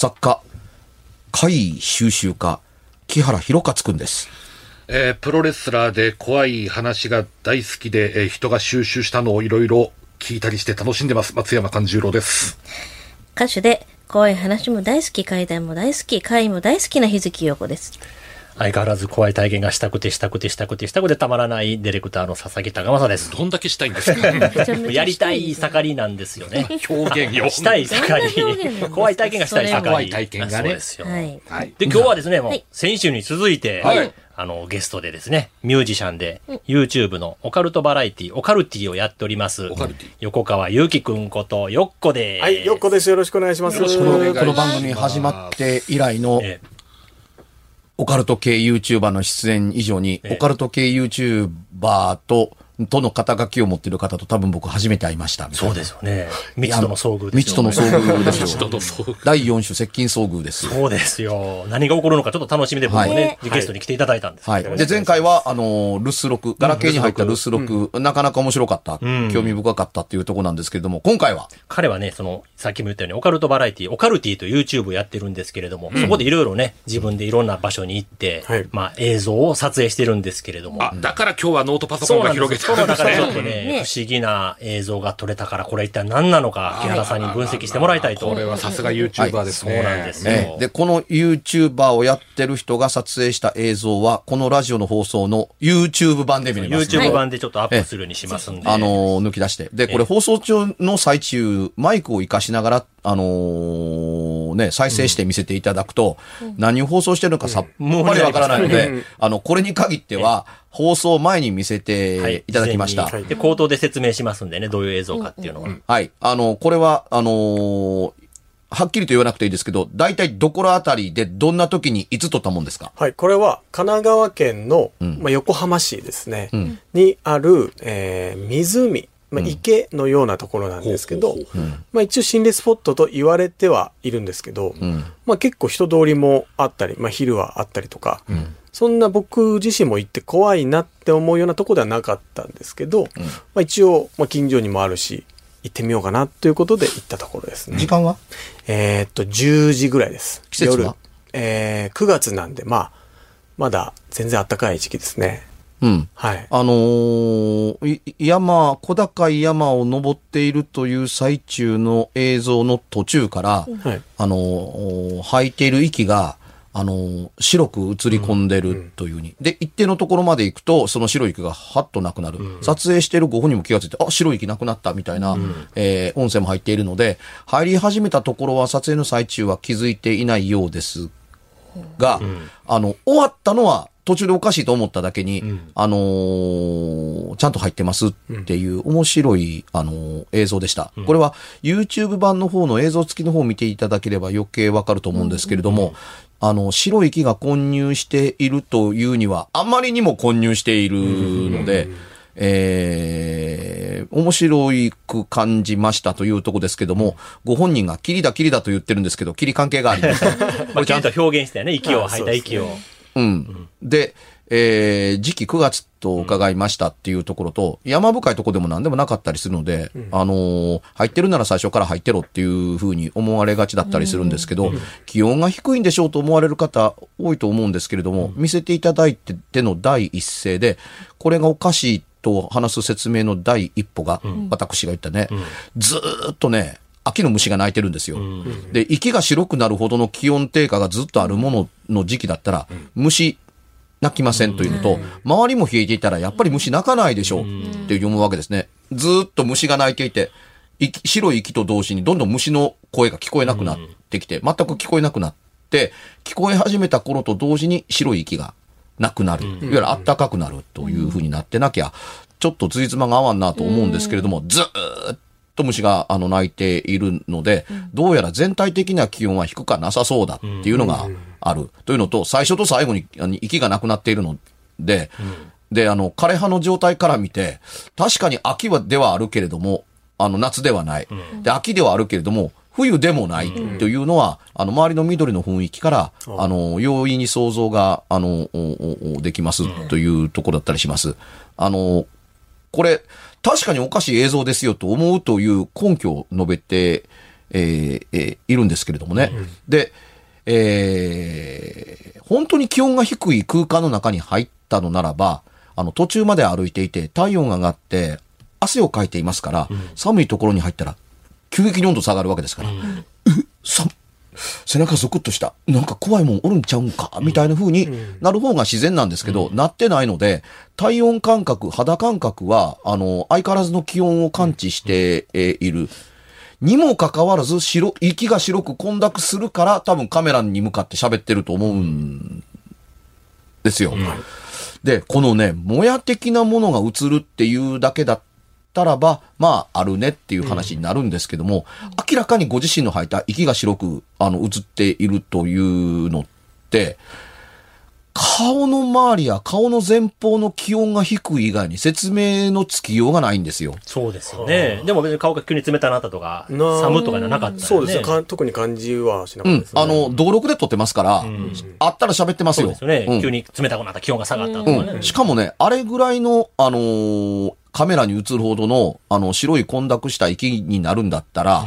作家、怪異収集家、木原博勝くんです。えープロレスラーで怖い話が大好きで、えー人が収集したのをいろいろ聞いたりして楽しんでます。松山勘十郎です。歌手で怖い話も大好き、怪談も大好き、怪異も大好きな日月陽子です。相変わらず怖い体験がしたくてしたくてしたくてしたくてたまらないディレクターの佐々木高正です。どんだけしたいんですか？やりたい盛りなんですよね。表現よ。したい盛り。か怖い体験がしたい盛り。怖い体験がねそうですよ。はい。はい。で、今日はですね、もうはい、先週に続いて、はいあの、ゲストでですね、ミュージシャンで、YouTube のオカルトバラエティ、オカルティをやっております、オカルティ横川ゆうきくんこと、よっこです。はい、よっこです。よろしくお願いします。よろしくこのお願いしますこの番組始まって以来のえオカルト系 YouTuber の出演以上に、ええ。オカルト系 YouTuber と、との肩書きを持っている方と多分僕初めて会いました。そうですよね。未知との遭遇ですよ。未知との遭遇です人よ。とそう。第4種接近遭遇です。そうですよ。何が起こるのかちょっと楽しみで僕もね、はいゲストに来ていただいたんですはい。で、前回は、あの、留守録、ガラケーに入った留守録、なかなか面白かった、ん興味深かったっていうところなんですけれども、今回は、彼はね、その、さっきも言ったように、オカルトバラエティ、オカルティという YouTube をやってるんですけれども、そこでいろいろね、自分でいろんな場所に行って、はいまあ映像を撮影してるんですけれども。あ、だから今日はノートパソコンが広げてよ。その中でちょっとね、ね不思議な映像が撮れたから、これ一体何なのか、木原さんに分析してもらいたいと。これはさすが YouTuber ですね。そうなんですよええで、この YouTuber をやってる人が撮影した映像は、このラジオの放送の YouTube 版で見れます。YouTube 版でちょっとアップするようにしますんで。あのー抜き出して。で、これ放送中の最中、マイクを活かしながら、あのーね、再生して見せていただくと、何を放送してるのかさっぱりわからないので、あの、これに限っては、放送前に見せていただきました。事前にで、口頭で説明しますんでね、どういう映像かっていうのは。はい。あの、これは、あのーはっきりと言わなくていいですけど、大体どこらあたりでどんな時にいつ撮ったもんですか？はい、これは神奈川県の、まあ、横浜市ですね、ん。にある、えー湖、まあ、池のようなところなんですけど、まあ、一応心霊スポットと言われてはいるんですけど、まあ、結構人通りもあったり、まあ、昼はあったりとか、そんな僕自身も行って怖いなって思うようなとこではなかったんですけど、まあ、一応、まあ、近所にもあるし行ってみようかなということで行ったところですね時。間は？えーっと、10時ぐらいです。季節は？夜。えー、9月なんで、まあ、まだ全然暖かい時期ですね。うん。はい。あのーい山、小高い山を登っているという最中の映像の途中から、はい。あのー吐いている息が、あのー白く映り込んでるというふうに。で、一定のところまで行くと、その白い息がはっとなくなる。撮影してるご本人も気がついて、あ、白い息なくなったみたいな、えー音声も入っているので、入り始めたところは撮影の最中は気づいていないようですが、あの、終わったのは途中でおかしいと思っただけに、あのーちゃんと入ってますっていう面白い、あのー映像でした。これは YouTube 版の方の映像付きの方を見ていただければ余計わかると思うんですけれども、あの、白い木が混入しているというには、あまりにも混入しているので、えー、面白いく感じましたというとこですけども、ご本人が霧だ霧だと言ってるんですけど、霧関係があります。まあ、ちゃんと表現してね、息をあ吐いた息を。うん。で、えー、時期9月と伺いましたっていうところと、山深いとこでも何でもなかったりするので、あのー入ってるなら最初から入ってろっていうふうに思われがちだったりするんですけど、気温が低いんでしょうと思われる方多いと思うんですけれども、見せていただいての第一声で、これがおかしいと話す説明の第一歩が、私が言ったね、ずーっとね、秋の虫が鳴いてるんですよ。で、息が白くなるほどの気温低下がずっとあるものの時期だったら、虫、鳴きませんというのと、周りも冷えていたら、やっぱり虫鳴かないでしょうって読むわけですね。ずーっと虫が鳴いていて、息白い息と同時にどんどん虫の声が聞こえなくなってきて、全く聞こえなくなって、聞こえ始めた頃と同時に白い息がなくなる。いわゆる暖かくなるというふうになってなきゃ、ちょっとついつまが合わんなと思うんですけれども、ずー虫があの鳴いているので、どうやら全体的な気温は低かなさそうだっていうのがある。というのと、最初と最後に息がなくなっているので、で、あの、枯葉の状態から見て、確かに秋はではあるけれども、あの、夏ではない。で、秋ではあるけれども、冬でもないというのは、あの、周りの緑の雰囲気から、あの、容易に想像が、あの、できますというところだったりします。あの、これ、確かにおかしい映像ですよと思うという根拠を述べてえーえーいるんですけれどもね。で、えー本当に気温が低い空間の中に入ったのならば、あの、途中まで歩いていて、体温が上がって、汗をかいていますから、寒いところに入ったら、急激に温度下がるわけですから、え、さ、背中ゾクッとした。なんか怖いもんおるんちゃうんか？みたいな風になる方が自然なんですけど、なってないので、体温感覚、肌感覚は、あの、相変わらずの気温を感知してえーいる。にもかかわらず、白、息が白く混濁するから、多分カメラに向かって喋ってると思うんですよ。で、このね、もや的なものが映るっていうだけだったらば、まあ、あるねっていう話になるんですけども、明らかにご自身の吐いた息が白く、あの、映っているというのって、顔の周りや顔の前方の気温が低い以外に説明のつきようがないんですよ。そうですよね。でも別に顔が急に冷たくなったとか、な寒とかじゃなかったよね。そうですね。か特に感じはしなかうんったです。ね。あの、道録で撮ってますから、あったら喋ってますよ。そうですよね。うん急に冷たくなった気温が下がったとかね。うん。しかもね、あれぐらいの、あのーカメラに映るほどの、あの、白い混濁した息になるんだったら、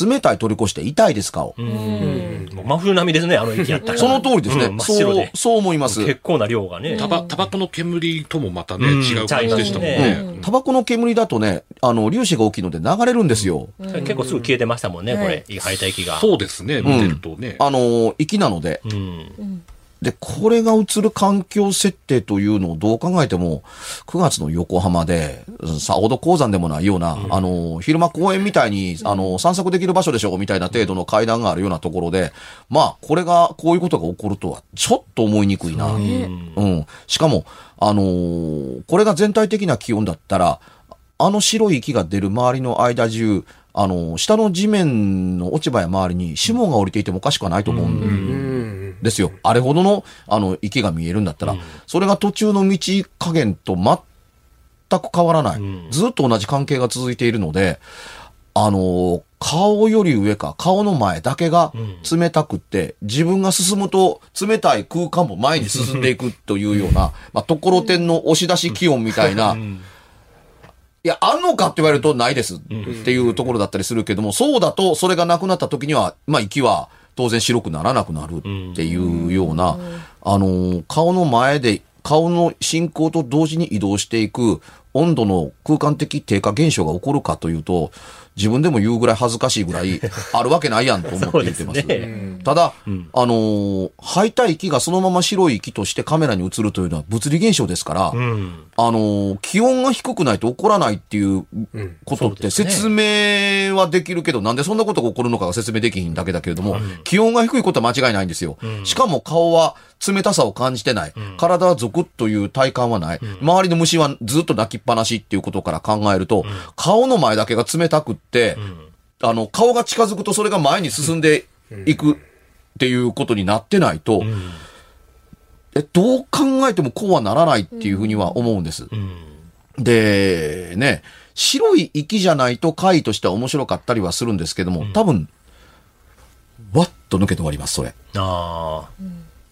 冷たい取り越して痛いです顔。うん真冬並みですね、あの息やったら。その通りですね。うん真っそう白で、。そう思います。結構な量がね。タバ、タバコの煙ともまたね、うん違う感じでしたもんうね。ん。タバコの煙だとね、あの、粒子が大きいので流れるんですよ。結構すぐ消えてましたもんね、これ。吐いた息が。そうですね、見てるとね。あの、息なので。うん。で、これが映る環境設定というのをどう考えても、9月の横浜で、さほど鉱山でもないような、あの、昼間公園みたいに、あの、散策できる場所でしょ、みたいな程度の階段があるようなところで、まあ、これが、こういうことが起こるとは、ちょっと思いにくいな。うん。しかも、あのーこれが全体的な気温だったら、あの白い息が出る周りの間中、あのー下の地面の落ち葉や周りに霜が降りていてもおかしくはないと思うんうん。ですよ。あれほどの、あの、池が見えるんだったら、それが途中の道加減と全く変わらない。ずっと同じ関係が続いているので、あの、顔より上か、顔の前だけが冷たくって、自分が進むと冷たい空間も前に進んでいくというような、まあ、ところてんの押し出し気温みたいな、いや、あんのかって言われるとないですっていうところだったりするけども、そうだと、それがなくなった時には、まあ、息は当然白くならなくなるっていうような、あのー顔の前で、顔の進行と同時に移動していく温度の空間的低下現象が起こるかというと、自分でも言うぐらい恥ずかしいぐらい、あるわけないやんと思って言ってます。すねただ、あのー吐いた息がそのまま白い息としてカメラに映るというのは物理現象ですから、うん。あのー気温が低くないと起こらないっていうことって説明はできるけど、なんでそんなことが起こるのかが説明できひんだけだけれども、気温が低いことは間違いないんですよ。しかも顔は冷たさを感じてない。体はゾクッという体感はない。周りの虫はずっと泣きっぱなしっていうことから考えると、顔の前だけが冷たくって、あの、顔が近づくとそれが前に進んでいくっていうことになってないと、え、どう考えてもこうはならないっていうふうには思うんです。で、ね、白い息じゃないと回としては面白かったりはするんですけども、多分、わっと抜けて終わります、それ。ああ。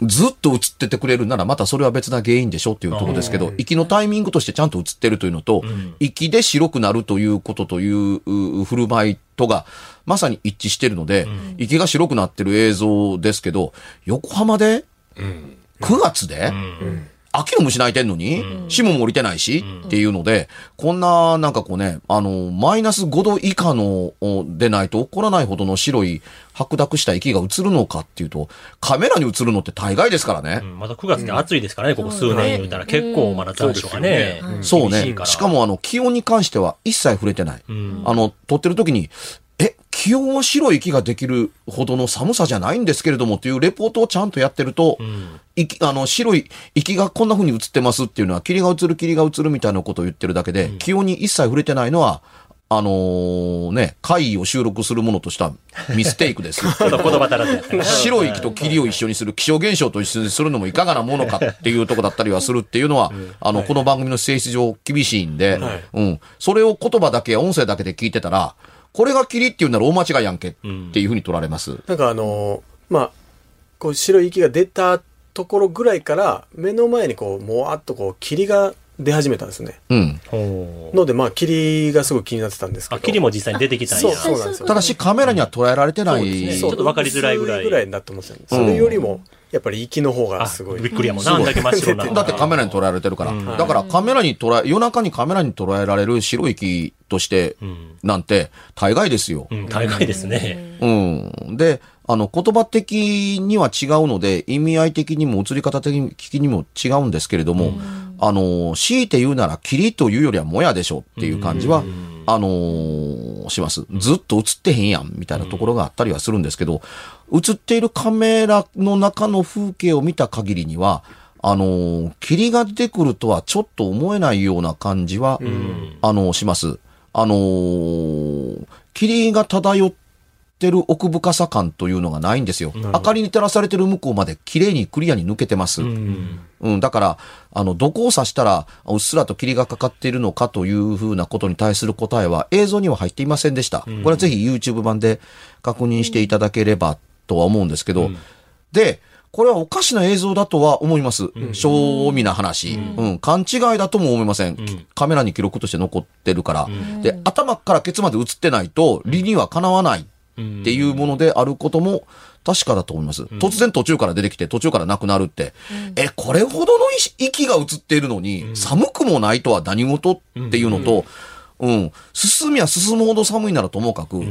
ずっと映っててくれるならまたそれは別な原因でしょっていうところですけど、息のタイミングとしてちゃんと映ってるというのと、息で白くなるということというう振る舞いとがまさに一致してるので、息が白くなってる映像ですけど、横浜で9月で、秋の虫鳴いてんのに、霜も降りてないし、っていうので、こんな、なんかこうね、あの、マイナス5度以下の、おでないと起こらないほどの白い白濁した息が映るのかっていうと、カメラに映るのって大概ですからね。うん。まだ9月で暑いですからね、ここ数年言うたら。結構まだ残暑がね。そうね。厳しいから。しかもあの、気温に関しては一切触れてない。あの、撮ってる時に、え、気温は白い息ができるほどの寒さじゃないんですけれどもっていうレポートをちゃんとやってると、息あの、白い息がこんな風に映ってますっていうのは、霧が映る霧が映るみたいなことを言ってるだけで、気温に一切触れてないのは、あのーね、会議を収録するものとしたミステイクです。白い息と霧を一緒にする気象現象と一緒にするのもいかがなものかっていうとこだったりはするっていうのは、あの、この番組の性質上厳しいんで、うん。それを言葉だけや音声だけで聞いてたら、これが霧っていうなら大間違いやんけっていうふうに取られます。なんかあのーまあ、こう白い息が出たところぐらいから、目の前にこう、もわっとこう、霧が出始めたんですね。うん。ので、まあ、霧がすごい気になってたんですけあ、ど。霧も実際に出てきたんや。そうそうなんですよ。ただしカメラには捉えられてない。そうですねちょっとわかりづらいぐらい薄ぐらいだと思ってたんです。それよりも、やっぱり息の方があ、すごい。びっくりやもんな。あんだけ真っ白な。だってカメラに捉えられてるから。だからカメラに捉え、夜中にカメラに捉えられる白い木として、なんて、大概ですよ。うん、大概ですね。うん。で、あの、言葉的には違うので、意味合い的にも映り方的にも違うんですけれども、あの、強いて言うなら、霧というよりはもやでしょっていう感じは、あのーします。ずっと映ってへんやん、みたいなところがあったりはするんですけど、映っているカメラの中の風景を見た限りには、あのー霧が出てくるとはちょっと思えないような感じは、あのーします。あのー霧が漂ってる奥深さ感というのがないんですよ。明かりに照らされてる向こうまで綺麗にクリアに抜けてます。うん、だから、あの、どこを指したら、うっすらと霧がかかっているのかというふうなことに対する答えは映像には入っていませんでした。これはぜひ YouTube 版で確認していただければとは思うんですけど、で、これはおかしな映像だとは思います。正味な話、うん。勘違いだとも思いません。カメラに記録として残ってるから。で、頭からケツまで映ってないと、理にはかなわないっていうものであることも確かだと思います。突然途中から出てきて、途中からなくなるって。え、これほどの息が映っているのに、寒くもないとは何事っていうのと、うん、進みは進むほど寒いならともかく、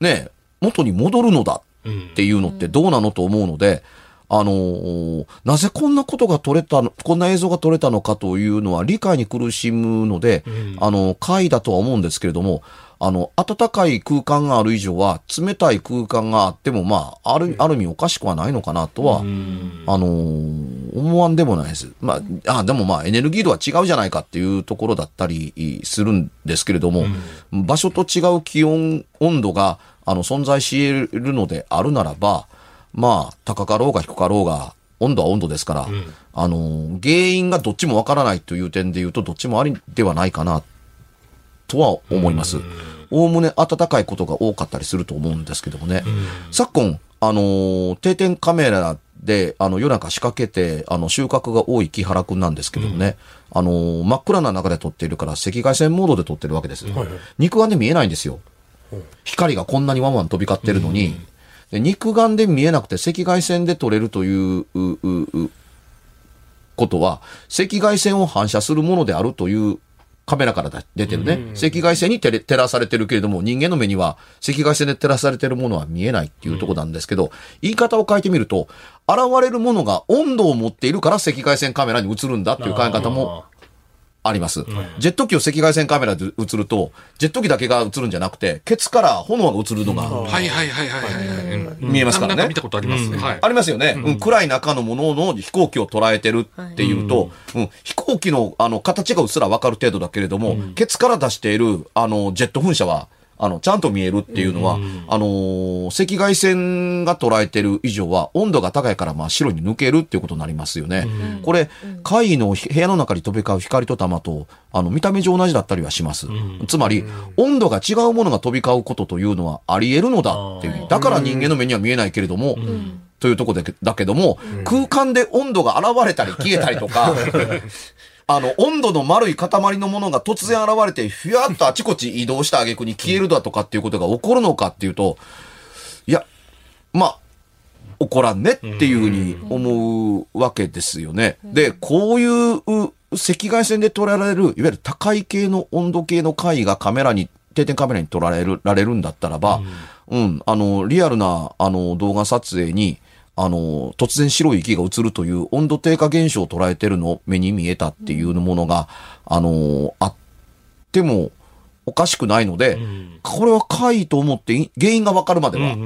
ね、元に戻るのだっていうのってどうなのと思うので、あのーなぜこんなことが撮れたの、こんな映像が撮れたのかというのは理解に苦しむので、あの、回だとは思うんですけれども、あの、暖かい空間がある以上は、冷たい空間があっても、まあ、ある、ある意味おかしくはないのかなとは、あのー思わんでもないです。まあ、あ、でもまあ、エネルギー度は違うじゃないかっていうところだったりするんですけれども、場所と違う気温、温度が、あの、存在し得るのであるならば、まあ、高かろうが低かろうが、温度は温度ですから、あの、原因がどっちもわからないという点で言うと、どっちもありではないかな、とは思います。おおむね暖かいことが多かったりすると思うんですけどもね。昨今、あのー定点カメラで、あの、夜中仕掛けて、あの、収穫が多い木原くんなんですけどもね、あのー真っ暗な中で撮っているから、赤外線モードで撮ってるわけです。肉眼で見えないんですよ。光がこんなにワンワン飛び交ってるのに、で肉眼で見えなくて赤外線で撮れるという、うううことは、赤外線を反射するものであるというカメラから出てるね。赤外線に照らされてるけれども、人間の目には赤外線で照らされてるものは見えないっていうところなんですけど、言い方を変えてみると、現れるものが温度を持っているから赤外線カメラに映るんだっていう考え方もあります。ジェット機を赤外線カメラで映ると、ジェット機だけが映るんじゃなくて、ケツから炎が映るのがはいはいはいはい見えますからね。見たことあります。はい。ありますよね、うん。暗い中のものの飛行機を捉えてるっていうと、うん。飛行機のあの形がうっすらわかる程度だけれども、ケツから出しているあのジェット噴射は、あの、ちゃんと見えるっていうのは、あのー赤外線が捉えてる以上は、温度が高いから、まあ、白に抜けるっていうことになりますよね。これ、怪異の部屋の中に飛び交う光と玉と、あの、見た目上同じだったりはします。つまり、温度が違うものが飛び交うことというのはあり得るのだっていう。だから人間の目には見えないけれども、というところでだけども、空間で温度が現れたり消えたりとか、あの、温度の丸い塊のものが突然現れて、ふわっとあちこち移動した挙句に消えるだとかっていうことが起こるのかっていうと、いや、まあ、起こらんねっていうふうに思うわけですよね。で、こういうう赤外線で撮られる、いわゆる高い系の温度計の回がカメラに、定点カメラに撮られる、られるんだったらば、うん、あの、リアルな、あの、動画撮影に、あの、突然白い息が映るという温度低下現象を捉えてるのを目に見えたっていうものが、あの、あってもおかしくないので、これは怪異と思ってい原因がわかるまでは、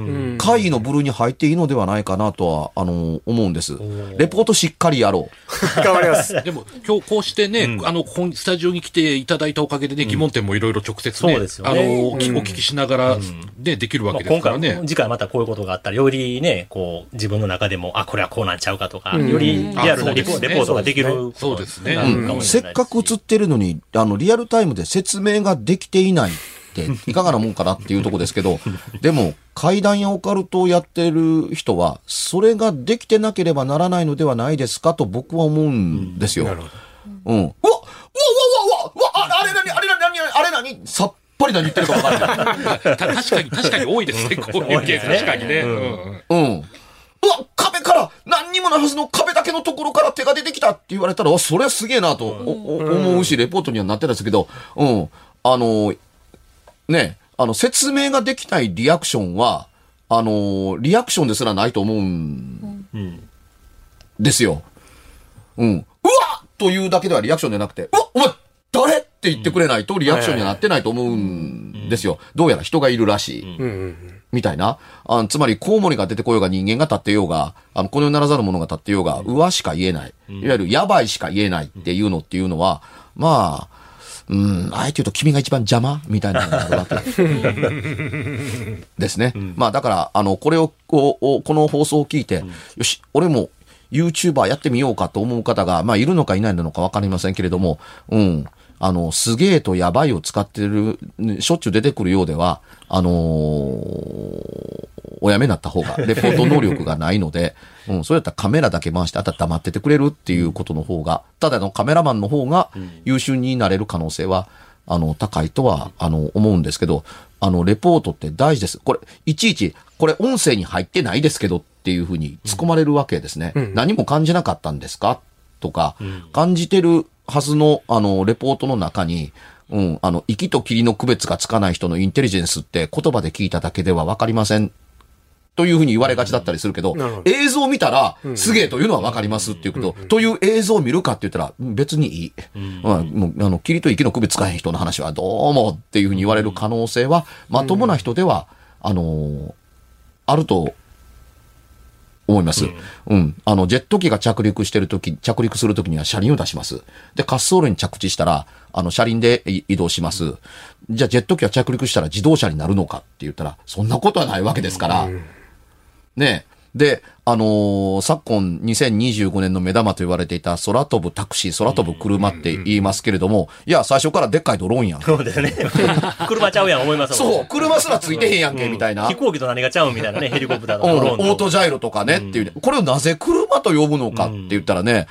怪異の部類に入っていいのではないかなとは、あの、思うんです。レポートしっかりやろう。頑張ります。でも、今日こうしてね、あの、ここにスタジオに来ていただいたおかげでね、疑問点もいろいろ直接ね、そうあの、おうん。聞お聞きしながら、ね、できるわまあ、けです今回、からね。次回またこういうことがあったら、よりね、こう、自分の中でも、あ、これはこうなんちゃうかとか、うん。よりリアルなレポートができるそうですね。せっかく映ってるのに、あの、リアルタイムで説明ができていないって、いかがなもんかなっていうとこですけど、でも、階段やオカルトをやってる人は、それができてなければならないのではないですかと僕は思うんですよ。うん。うわうわうわうわうわうわああれ何あれ何何あれ何？さっぱり何言ってるか分からない。た 確かに、確かに多いですね、こういう。確かにね。うんうんうわ壁から何にもないはずの壁だけのところから手が出てきたって言われたら、わそれはすげえなとおお思うし、レポートにはなってたんですけど、うん。あの、ね、あの、説明ができないリアクションは、あの、リアクションですらないと思うんうん。ですよ。うん。うわというだけではリアクションじゃなくて、うわお前誰って言ってくれないとリアクションにはなってないと思うんですよ。どうやら人がいるらしい。みたいな。あつまり、コウモリが出てこようが人間が立ってようが、あの、この世にならざる者が立ってようが、うわしか言えない。いわゆる、やばいしか言えないっていうのっていうのは、まあ、うん、あえて言うと君が一番邪魔みたいなのがあるわけ。ですね。まあ、だから、あの、これを、この放送を聞いて、よし、俺も YouTuber やってみようかと思う方が、まあ、いるのかいないのかわかりませんけれども、うん。あの、すげえとやばいを使ってる、ねしょっちゅう出てくるようでは、あのーおやめになった方が、レポート能力がないので、うん、そうやったらカメラだけ回して、あとは黙っててくれるっていうことの方が、ただのカメラマンの方が優秀になれる可能性は、あの、高いとは、あの、思うんですけど、あの、レポートって大事です。これ、いちいち、これ音声に入ってないですけどっていうふうに突っ込まれるわけですね。何も感じなかったんですか？とか、感じてるはずの、あの、レポートの中に、うん、あの、息と霧の区別がつかない人のインテリジェンスって言葉で聞いただけではわかりません。というふうに言われがちだったりするけど、ど。映像を見たら、すげえというのはわかりますっていうこと、という映像を見るかって言ったら、うん別にいい。うん、もう、あの、霧と息の区別つかへん人の話はどうもっていうふうに言われる可能性は、まともな人では、あのーあると思います。うん。あの、ジェット機が着陸してるとき、着陸するときには車輪を出します。で、滑走路に着地したら、あの、車輪でい移動します。じゃあ、ジェット機が着陸したら自動車になるのかって言ったら、そんなことはないわけですから。ねで、あのー昨今2025年の目玉と言われていた空飛ぶタクシー、空飛ぶ車って言いますけれども、いや、最初からでっかいドローンやん。そうですね。車ちゃうやん思いますそう、車すらついてへんやんけ、みたいな。飛行機と何がちゃうんみたいなね、ヘリコプターとうん、ドローンと。オートジャイロとかねっていうね、これをなぜ車と呼ぶのかって言ったらね、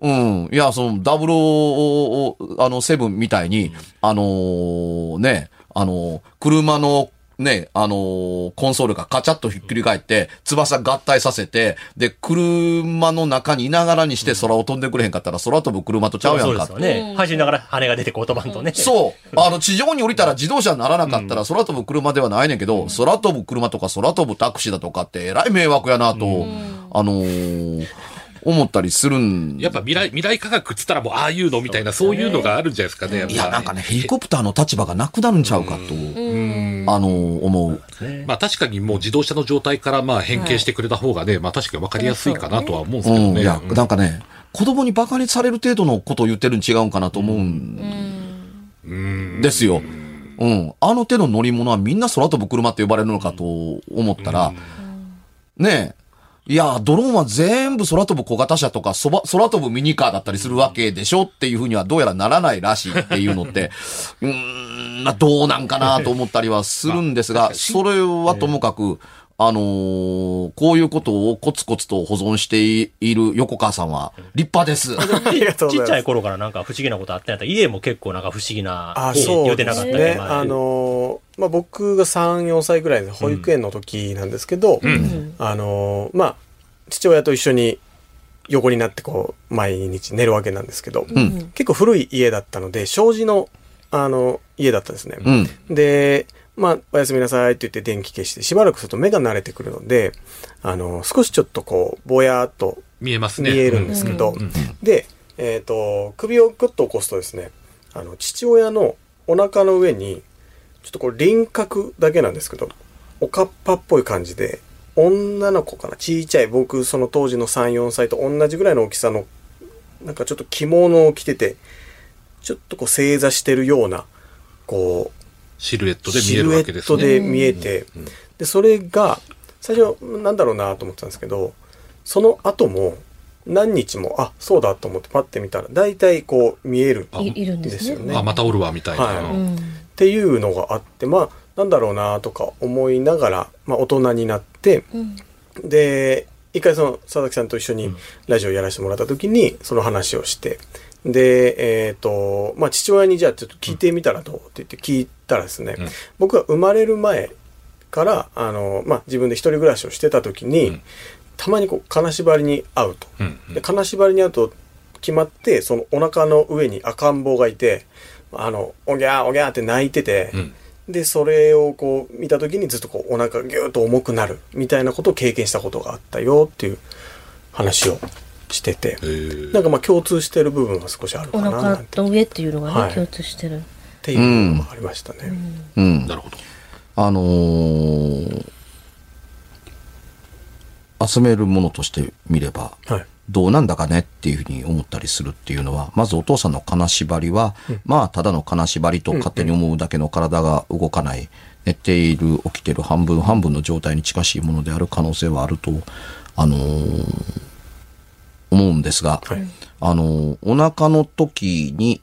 うん、いや、その、ダブルを、あの、セブンみたいに、あのーね、あのー車の、ね、あのーコンソールがカチャッとひっくり返って、翼合体させて、で、車の中にいながらにして空を飛んでくれへんかったら、空飛ぶ車とちゃうやんか。そうですよね。走りながら羽が出てこう飛ばんとね。そう。あの、地上に降りたら自動車にならなかったら空飛ぶ車ではないねんけど、空飛ぶ車とか空飛ぶタクシーだとかってえらい迷惑やなと、あのー思ったりするん。やっぱ未来、未来科学っつったらもうああいうのみたいな、そういうのがあるんじゃないですかね。いや、なんかね、ヘリコプターの立場がなくなるんちゃうかと、あのー思う。まあ確かにもう自動車の状態からまあ変形してくれた方がね、まあ確かに分かりやすいかなとは思うんですけうん。どね。いや、なんかね、子供に馬鹿にされる程度のことを言ってるに違うんかなと思うんですよ。うん。あの手の乗り物はみんな空飛ぶ車って呼ばれるのかと思ったら、ねえ。いや、ドローンは全部空飛ぶ小型車とか、そば、空飛ぶミニカーだったりするわけでしょっていうふうにはどうやらならないらしいっていうのって、うーん、まあどうなんかなと思ったりはするんですが、それはともかく、あのーこういうことをコツコツと保存している横川さんは立派です。ありがとうございます。ちっちゃい頃からなんか不思議なことあったんやったら、家も結構なんか不思議な、あ、言そううてなかったりですね。まあのー、まあ、僕が3、4歳ぐらいで保育園の時なんですけど、あのー、まあ、父親と一緒に横になってこう、毎日寝るわけなんですけど、ん結構古い家だったので、障子の、あの、家だったんですね。うん。で、まあ、おやすみなさいって言って電気消して、しばらくすると目が慣れてくるので、あの、少しちょっとこう、ぼやーっと見えますね。見えるんですけど、で、えっ、と、首をグッと起こすとですね、あの、父親のお腹の上に、ちょっとこれ輪郭だけなんですけど、おかっぱっぽい感じで、女の子かなちいちゃい、僕その当時の3、4歳と同じぐらいの大きさの、なんかちょっと着物を着てて、ちょっとこう正座してるような、こう、シルエットで見シえるルエットわけですね。で見えて、で、それが、最初、なんだろうなと思ってたんですけど、その後も、何日も、あ、そうだと思ってパッて見たら、大体こう見えるいいるんんですすよね。あ、またおるわ、みたいな。はいうんっていうのがあって、まあ、なんだろうなとか思いながら、まあ、大人になって、うんで、一回その佐々木さんと一緒にラジオやらせてもらった時にその話をして、で、えっ、と、まあ、父親にじゃあちょっと聞いてみたらどうって言って聞いたらですね、僕が生まれる前から、あの、まあ、自分で一人暮らしをしてた時に、たまにこう、金縛りに会うと。で、金縛りに会うと決まって、そのお腹の上に赤ん坊がいて、あの、おぎゃーおぎゃーって泣いてて、で、それをこう見た時にずっとこうお腹がぎゅーっと重くなるみたいなことを経験したことがあったよっていう話をしてて、なんかまあ共通してる部分は少しあるおかなな腹んて。と上っていうのがね、はい。共通してる。っていうのがありましたね。うん。なるほど。あのー集めるものとして見れば、はい。どうなんだかねっていうふうに思ったりするっていうのは、まずお父さんの金縛りは、まあ、ただの金縛りと勝手に思うだけの体が動かない、寝ている、起きてる半分半分の状態に近しいものである可能性はあると、あのー思うんですが、はいあのーお腹の時に、ん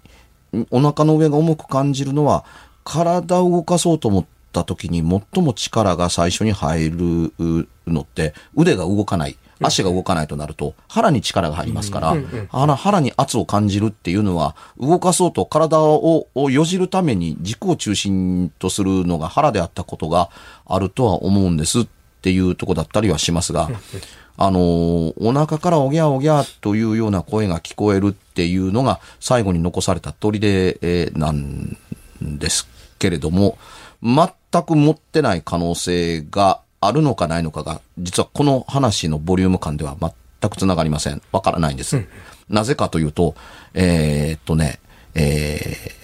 お腹の上が重く感じるのは、体を動かそうと思った時に最も力が最初に入るのって、腕が動かない。足が動かないとなると、腹に力が入りますから、腹腹に圧を感じるっていうのは、動かそうと体ををよじるために軸を中心とするのが腹であったことがあるとは思うんですっていうとこだったりはしますが、あのーお腹からおぎゃおぎゃというような声が聞こえるっていうのが最後に残された砦、えーなんですけれども、全く持ってない可能性があるのかないのかが、実はこの話のボリューム感では全く繋がりません。わからないんです。なぜかというと、えーっとね、えー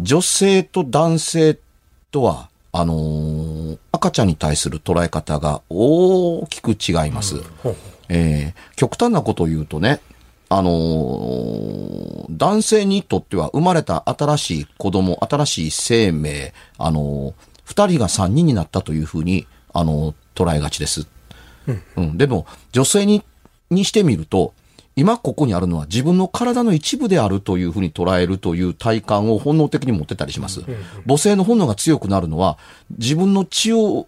女性と男性とは、あのー赤ちゃんに対する捉え方が大きく違います。えー極端なことを言うとね、あのー男性にとっては生まれた新しい子供、新しい生命、あのー二人が三人になったというふうに、あのー捉えがちです。うん、でも、女性に、にしてみると、今ここにあるのは自分の体の一部であるというふうに捉えるという体感を本能的に持ってたりします。母性の本能が強くなるのは、自分の血を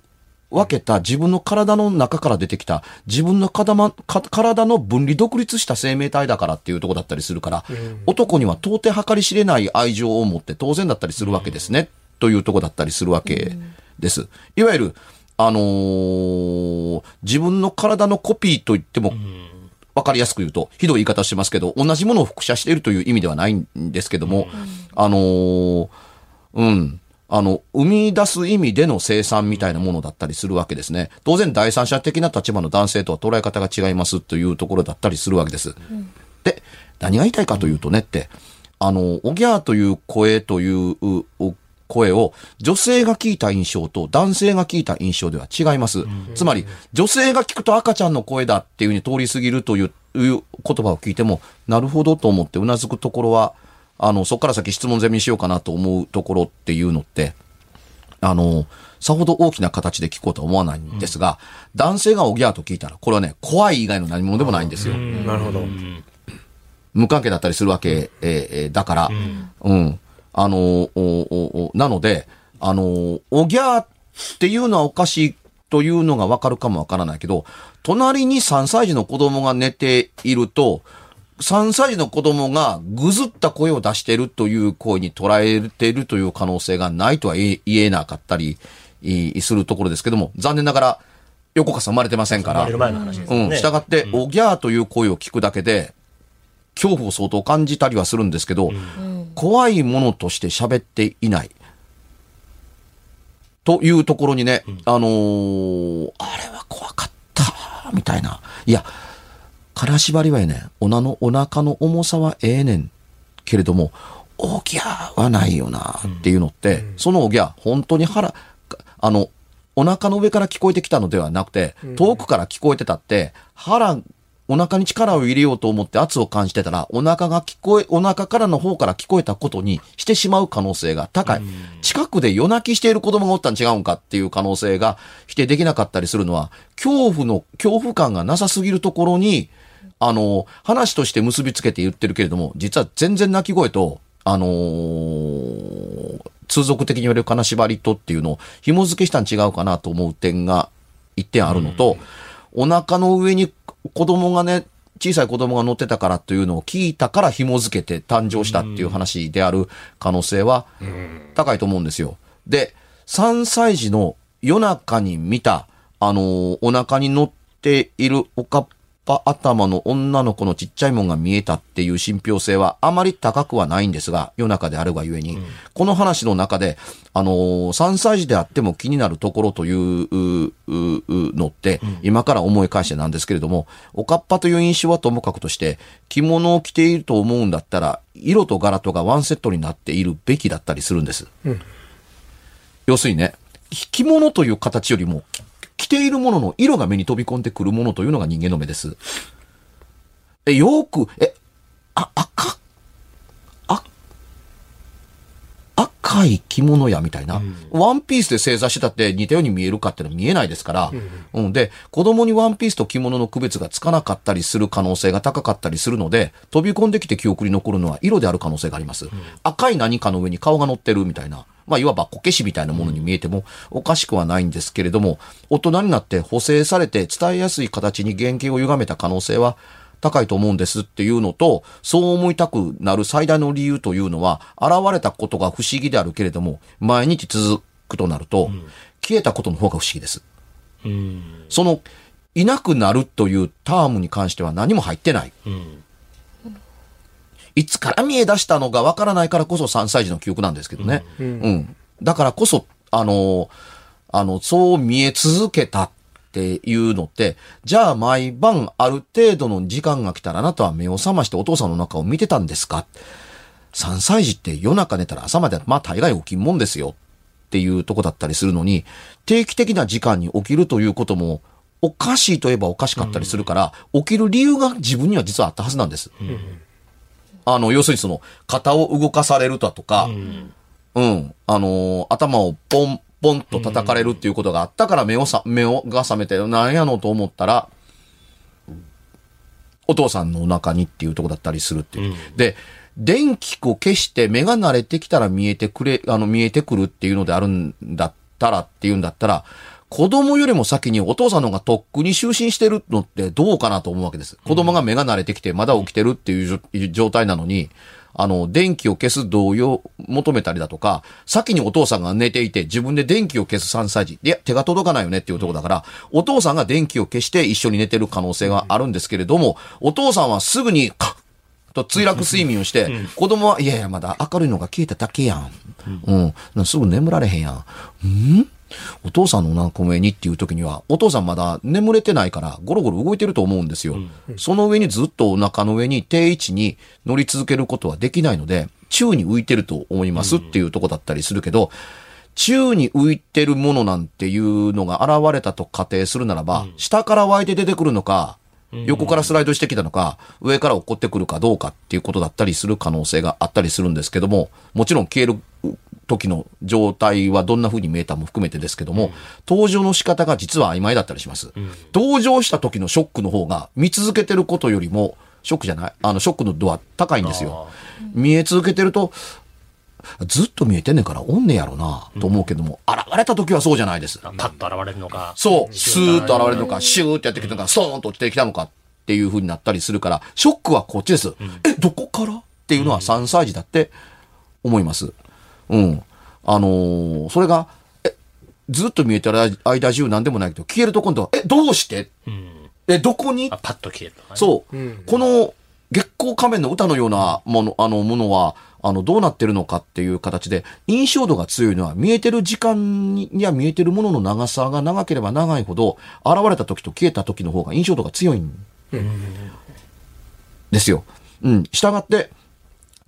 分けた自分の体の中から出てきた自分の体まか体の分離独立した生命体だからっていうところだったりするから、男には到底計り知れない愛情を持って当然だったりするわけですね、というところだったりするわけです。いわゆる、あのー自分の体のコピーと言っても、わかりやすく言うと、ひどい言い方してますけど、同じものを複写しているという意味ではないんですけども、あのーうん。あの、生み出す意味での生産みたいなものだったりするわけですね。当然第三者的な立場の男性とは捉え方が違いますというところだったりするわけです。で、何が言いたいかというとねって、あの、おぎゃーという声といううう声を女性が聞いた印象と男性が聞いた印象では違います。つまり、女性が聞くと赤ちゃんの声だっていうふうに通り過ぎるという言葉を聞いても、なるほどと思ってうなずくところは、あの、そこから先質問攻めにしようかなと思うところっていうのって、あの、さほど大きな形で聞こうとは思わないんですが、男性がおぎゃーと聞いたら、これはね、怖い以外の何物でもないんですよ。なるほど。無関係だったりするわけ、えーえーだから、うん。あのーおおおなので、あのーおぎゃーっていうのはおかしいというのがわかるかもわからないけど、隣に3歳児の子供が寝ていると、3歳児の子供がぐずった声を出しているという声に捉えているという可能性がないとは言えなかったりいするところですけども、残念ながら、横川さん生まれてませんから生まれる、前の話ですうん。従って、おぎゃーという声を聞くだけで、恐怖を相当感じたりはするんですけど、怖いものとして喋っていない。というところにね、あのーあれは怖かった、みたいな。いや、金縛りはええねん。おなの、お腹の重さはええねん。けれども、おぎゃーはないよな、っていうのって、そのおぎゃー、本当に腹、あの、お腹の上から聞こえてきたのではなくて、遠くから聞こえてたって、腹、お腹に力を入れようと思って圧を感じてたら、お腹が聞こえ、お腹からの方から聞こえたことにしてしまう可能性が高い。近くで夜泣きしている子供がおったん違うんかっていう可能性が否定できなかったりするのは、恐怖の、恐怖感がなさすぎるところに、あの、話として結びつけて言ってるけれども、実は全然泣き声と、あのー通俗的に言われる金縛りとっていうのを紐付けしたん違うかなと思う点が一点あるのと、お腹の上に子供がね、小さい子供が乗ってたからというのを聞いたから紐付けて誕生したっていう話である可能性は高いと思うんですよ。で、3歳児の夜中に見た、あのーお腹に乗っているおかっぱ頭の女の子のちっちゃいもんが見えたっていう信憑性はあまり高くはないんですが、夜中であるがゆえに、この話の中で、あのー3歳児であっても気になるところといううううのって、今から思い返してなんですけれども、おかっぱという印象はともかくとして、着物を着ていると思うんだったら、色と柄とがワンセットになっているべきだったりするんです。要するにね、着物という形よりも、着ているものの色が目に飛び込んでくるものというのが人間の目です。え、よーく、え、あ、赤、あ、赤い着物やみたいな、ワンピースで正座してたって似たように見えるかってのは見えないですから、うん、で、子供にワンピースと着物の区別がつかなかったりする可能性が高かったりするので、飛び込んできて記憶に残るのは色である可能性があります。赤い何かの上に顔が乗ってるみたいな。まあ、いわばこけしみたいなものに見えてもおかしくはないんですけれども、大人になって補正されて伝えやすい形に原型を歪めた可能性は高いと思うんですっていうのと、そう思いたくなる最大の理由というのは、現れたことが不思議であるけれども、毎日続くとなると、消えたことの方が不思議です。その、いなくなるというタームに関しては何も入ってない。いつから見え出したのがわからないからこそ3歳児の記憶なんですけどね。うん。だからこそ、あの、あの、そう見え続けたっていうのって、じゃあ毎晩ある程度の時間が来たらあなたは目を覚ましてお父さんの中を見てたんですか ?3 歳児って夜中寝たら朝までまあ大概起きんもんですよっていうとこだったりするのに、定期的な時間に起きるということも、おかしいといえばおかしかったりするから、起きる理由が自分には実はあったはずなんです。あの、要するにその、肩を動かされるだとか、うん、あのー頭をポン、ポンと叩かれるっていうことがあったから目をさ、目をが覚めて、なんやのと思ったら、お父さんのお腹にっていうとこだったりするっていう。で、電気を消して目が慣れてきたら見えてくれ、あの、見えてくるっていうのであるんだったらっていうんだったら、子供よりも先にお父さんの方がとっくに就寝してるのってどうかなと思うわけです。子供が目が慣れてきてまだ起きてるっていう状態なのに、あの、電気を消す同意を求めたりだとか、先にお父さんが寝ていて自分で電気を消す3歳児。いや、手が届かないよねっていうところだから、お父さんが電気を消して一緒に寝てる可能性があるんですけれども、お父さんはすぐに、カッと墜落睡眠をして、子供は、いやいや、まだ明るいのが消えただけやん。うん。なすぐ眠られへんやん。うん？お父さんのお腹の上にっていう時には、お父さんまだ眠れてないから、ゴロゴロ動いてると思うんですよ。その上にずっとお腹の上に定位置に乗り続けることはできないので、宙に浮いてると思いますっていうとこだったりするけど、宙に浮いてるものなんていうのが現れたと仮定するならば、下から湧いて出てくるのか、横からスライドしてきたのか、上から落っこってくるかどうかっていうことだったりする可能性があったりするんですけども、もちろん消える時の状態はどんな風に見えたも含めてですけども、登場の仕方が実は曖昧だったりします。登場した時のショックの方が見続けてることよりも、ショックじゃない？あの、ショックの度は高いんですよ。見え続けてると、ずっと見えてんねんからおんねやろな、と思うけども、現れた時はそうじゃないです。パッと現れるのか。そう、スーッと現れるのか、シューってやってきたのか、ストーンと落ちてきたのかっていう風になったりするから、ショックはこっちです。え、どこから？っていうのは3歳児だって思います。うん。あのーそれが、え、ずっと見えてる間中なんでもないけど、消えると今度は、え、どうして？え、どこに？あパッと消えるね。そう。この月光仮面の歌のようなもの、あの、ものは、あの、どうなってるのかっていう形で、印象度が強いのは、見えてる時間にや見えてるものの長さが長ければ長いほど、現れた時と消えた時の方が印象度が強いんですよ。うん。従って、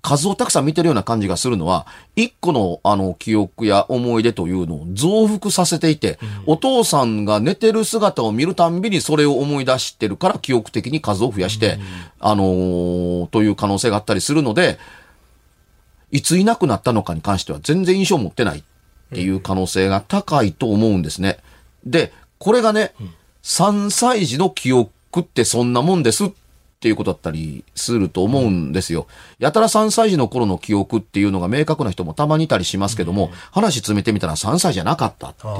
数をたくさん見てるような感じがするのは、一個のあの記憶や思い出というのを増幅させていて、お父さんが寝てる姿を見るたんびにそれを思い出してるから記憶的に数を増やして、あのーという可能性があったりするので、いついなくなったのかに関しては全然印象を持ってないっていう可能性が高いと思うんですね。で、これがね、3歳児の記憶ってそんなもんですっていうことだったりすると思うんですよ。やたら3歳児の頃の記憶っていうのが明確な人もたまにいたりしますけども、話詰めてみたら3歳じゃなかったっていう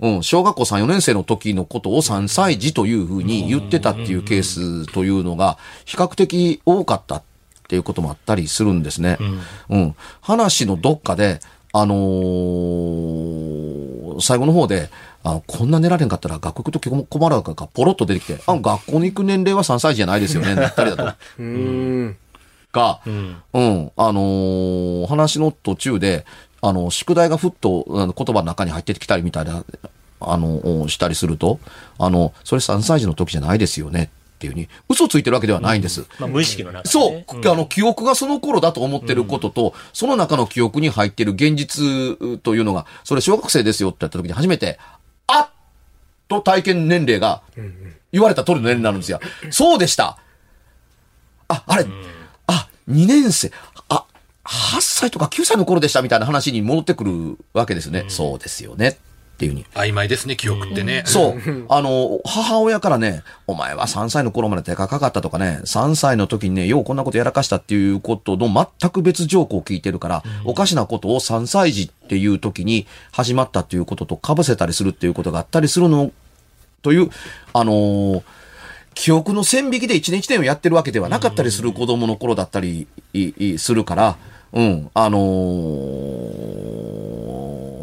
うん、小学校3、4年生の時のことを3歳児というふうに言ってたっていうケースというのが、比較的多かったっていうこともあったりするんですね。うん。話のどっかで、あのー最後の方で、あこんな寝られんかったら学校行くとき困るからポロッと出てきて、あ、学校に行く年齢は3歳児じゃないですよね、なったりだと。うーん。が、うん、あのー話の途中で、あの、宿題がふっとあの言葉の中に入ってきたりみたいな、あの、したりすると、あの、それ3歳児の時じゃないですよねっていうふうに、嘘ついてるわけではないんです。まあ、無意識の中で、そうね。、あの、記憶がその頃だと思ってることと、その中の記憶に入ってる現実というのが、それ小学生ですよってやった時に初めて、と体験年齢が言われた通りの年齢になるんですよ。そうでしたあ、あれ、あ、2年生、あ、8歳とか9歳の頃でしたみたいな話に戻ってくるわけですね。そうですよね。っていうふうに。曖昧ですね、記憶ってね。そう。あの、母親からね、お前は3歳の頃まで手がかかったとかね、3歳の時にね、ようこんなことやらかしたっていうことの全く別条項を聞いてるから、おかしなことを3歳児っていう時に始まったっていうことと被せたりするっていうことがあったりするの、という、あのー記憶の線引きで一年一年をやってるわけではなかったりする子供の頃だったりするから、うん、あのー、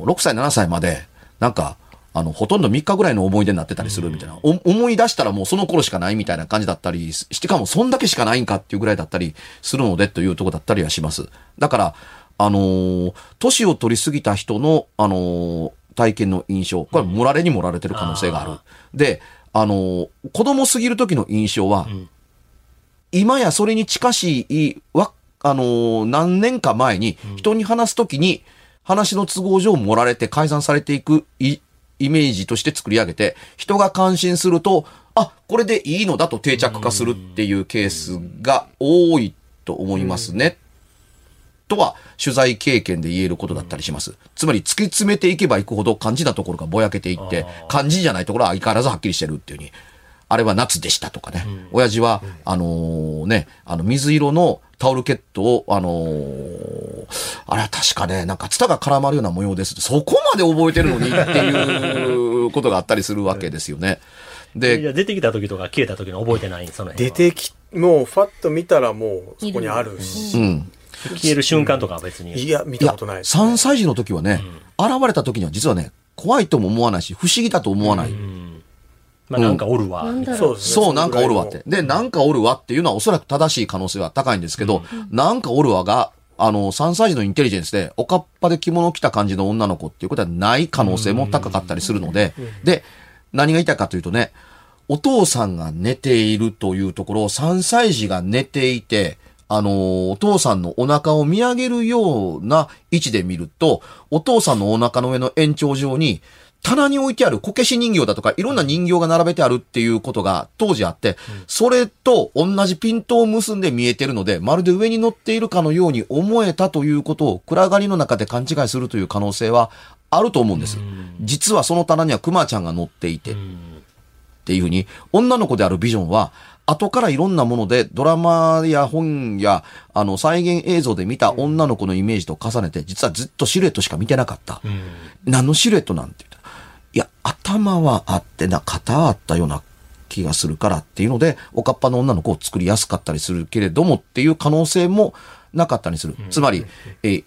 6歳、7歳まで、なんか、あの、ほとんど3日ぐらいの思い出になってたりするみたいな。お思い出したらもうその頃しかないみたいな感じだったりしてかもそんだけしかないんかっていうぐらいだったりするのでというところだったりはします。だから、あのー年を取り過ぎた人の、あのー体験の印象、これは盛られに盛られてる可能性がある。で、あのー子供すぎる時の印象は、今やそれに近しい、わ、あのー何年か前に人に話すときに、話の都合上盛られて改ざんされていくイメージとして作り上げて、人が感心すると、あ、これでいいのだと定着化するっていうケースが多いと思いますね。とは、取材経験で言えることだったりします。つまり、突き詰めていけばいくほど漢字なところがぼやけていって、漢字じゃないところは相変わらずはっきりしてるっていうふうに。あれは夏でしたとかね。親父は、あのね、あの、水色のタオルケットを、あのーあれは確かね、なんかツタが絡まるような模様です。そこまで覚えてるのにっていうことがあったりするわけですよね。いで、や、出てきた時とか消えた時の覚えてない？その。出てき、もうファッと見たらもうそこにあるし。うん。消える瞬間とかは別に。いや、見たことないです、ね。3歳児の時はね、現れた時には実はね、怖いとも思わないし、不思議だと思わない。まあ、なんかおるわ。なん。そうですね。そう、なんかおるわっそて。で、なんかおるわっていうのはおそらく正しい可能性は高いんですけど、なんかおるわが、あの、3歳児のインテリジェンスで、おかっぱで着物着た感じの女の子っていうことはない可能性も高かったりするので、で、何が言いたいかというとね、お父さんが寝ているというところ、3歳児が寝ていて、あの、お父さんのお腹を見上げるような位置で見ると、お父さんのお腹の上の延長上に、棚に置いてあるこけし人形だとか、いろんな人形が並べてあるっていうことが当時あって、それと同じピントを結んで見えてるので、まるで上に乗っているかのように思えたということを暗がりの中で勘違いするという可能性はあると思うんです。実はその棚にはクマちゃんが乗っていて、っていうふうに、女の子であるビジョンは、後からいろんなもので、ドラマや本や、あの、再現映像で見た女の子のイメージと重ねて、実はずっとシルエットしか見てなかった。何のシルエットなんていや、頭はあってな、肩あったような気がするからっていうので、おかっぱの女の子を作りやすかったりするけれどもっていう可能性もなかったりする。つまり、えー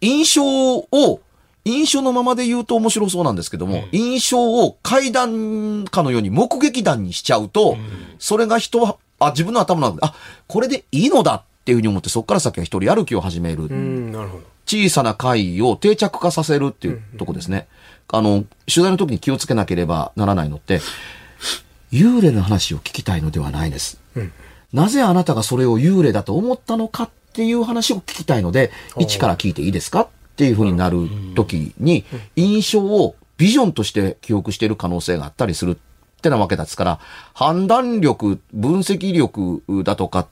印象を、印象のままで言うと面白そうなんですけども、印象を階段かのように目撃談にしちゃうと、それが人は、あ、自分の頭の中で、あ、これでいいのだっていうふうに思って、そこから先は一人歩きを始める。るほど。小さな会を定着化させるっていうとこですね。あの、取材の時に気をつけなければならないのって、幽霊の話を聞きたいのではないです。なぜあなたがそれを幽霊だと思ったのかっていう話を聞きたいので、一から聞いていいですかっていうふうになる時に、印象をビジョンとして記憶している可能性があったりするってなわけですから、判断力、分析力だとか、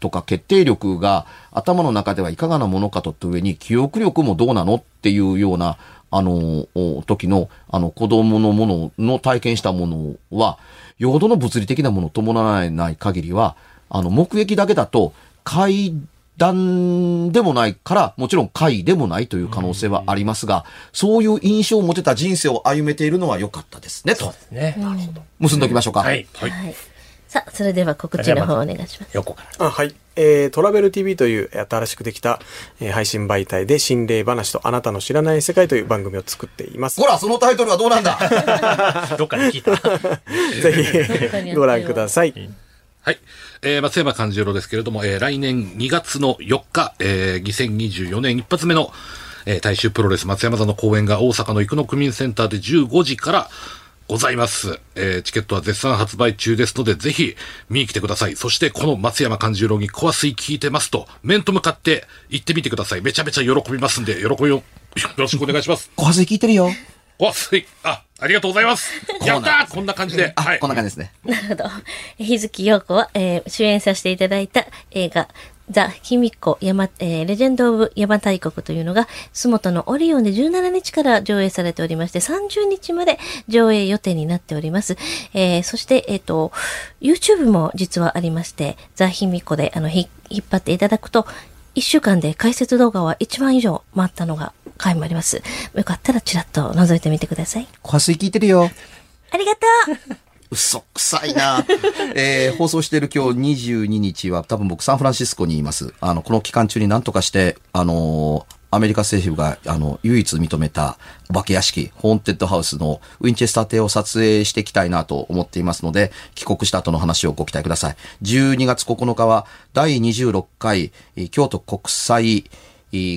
とか決定力が頭の中ではいかがなものかとった上に記憶力もどうなのっていうような、あの、お時の、あの、子供のものの体験したものは、よほどの物理的なものを伴わない限りは、あの、目撃だけだと、階談でもないから、もちろん会でもないという可能性はありますが、そういう印象を持てた人生を歩めているのは良かったですね、と。ね。なるほど。結んでおきましょうか。はい。はい。はい。さあ、それでは告知の方お願いします。横から。あはい。えー、トラベル TV という新しくできた、えー配信媒体で心霊話とあなたの知らない世界という番組を作っています。ほら、そのタイトルはどうなんだ？どっかで聞いた。ぜひご覧ください。はい。えー、松山勘十郎ですけれども、えー、来年2月の4日、えー、2024年一発目の、えー、大衆プロレス松山座の公演が大阪の生野区民センターで15時からございます。えー、チケットは絶賛発売中ですので、ぜひ見に来てください。そして、この松山勘十郎にコアスイ聞いてますと、面と向かって言ってみてください。めちゃめちゃ喜びますんで、喜びをよろしくお願いします。小発聞いてるよ。コアスイ、あ、ありがとうございます。やったーこんな感じで。あ、はいこん。な感じですね。なるほど。日月陽子は、えー主演させていただいた映画、ザ・ヒミコ山、えーレジェンド・オブ・山大国というのが、洲本のオリオンで17日から上映されておりまして、30日まで上映予定になっております。えーそして、えっ、と、YouTube も実はありまして、ザ・ヒミコで、あの、ひ引っ張っていただくと、1週間で解説動画は1万以上回ったのが回もあります。よかったらちらっと覗いてみてください。小発聞いてるよ。ありがとう嘘くさいな。えー放送している今日22日は多分僕サンフランシスコにいます。あの、この期間中に何とかして、あのーアメリカ政府が、あの、唯一認めたお化け屋敷、ホーンテッドハウスのウィンチェスター邸を撮影していきたいなと思っていますので、帰国した後の話をご期待ください。12月9日は第26回京都国際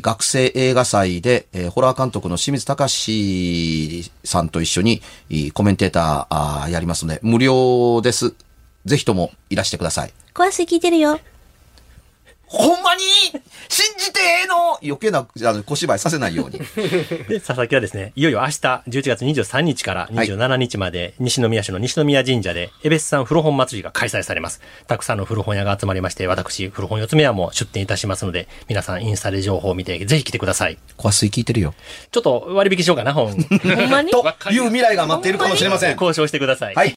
学生映画祭で、えーホラー監督の清水隆さんと一緒に、コメンテーターあーやりますので、無料です。ぜひともいらしてください。怖す聞いてるよ。ほんまに？信じてええの？余計なあの小芝居させないように。で、佐々木はですね、いよいよ明日、11月23日から27日まで、西宮市の西宮神社で、エベスさん古本祭りが開催されます。たくさんの古本屋が集まりまして、私、古本四つ目屋も出店いたしますので、皆さんインスタで情報を見て、ぜひ来てください。小水聞いてるよ。ちょっと割引しようかな、本。ほんまに？という未来が待っているかもしれません。交渉してください。はい。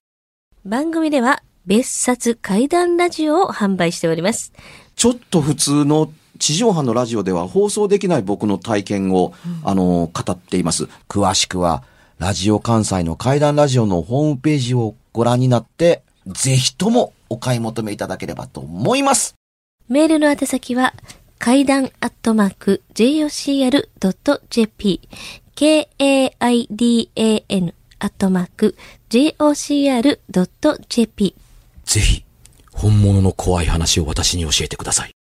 番組では別冊怪談ラジオを販売しております。ちょっと普通の地上波のラジオでは放送できない僕の体験を、あの、語っています。詳しくは、ラジオ関西の怪談ラジオのホームページをご覧になって、ぜひともお買い求めいただければと思います。メールの宛先は怪談アットマーク jocr.jp k-a-i-d-a-n アットマーク jocr.jp ぜひ、本物の怖い話を私に教えてください。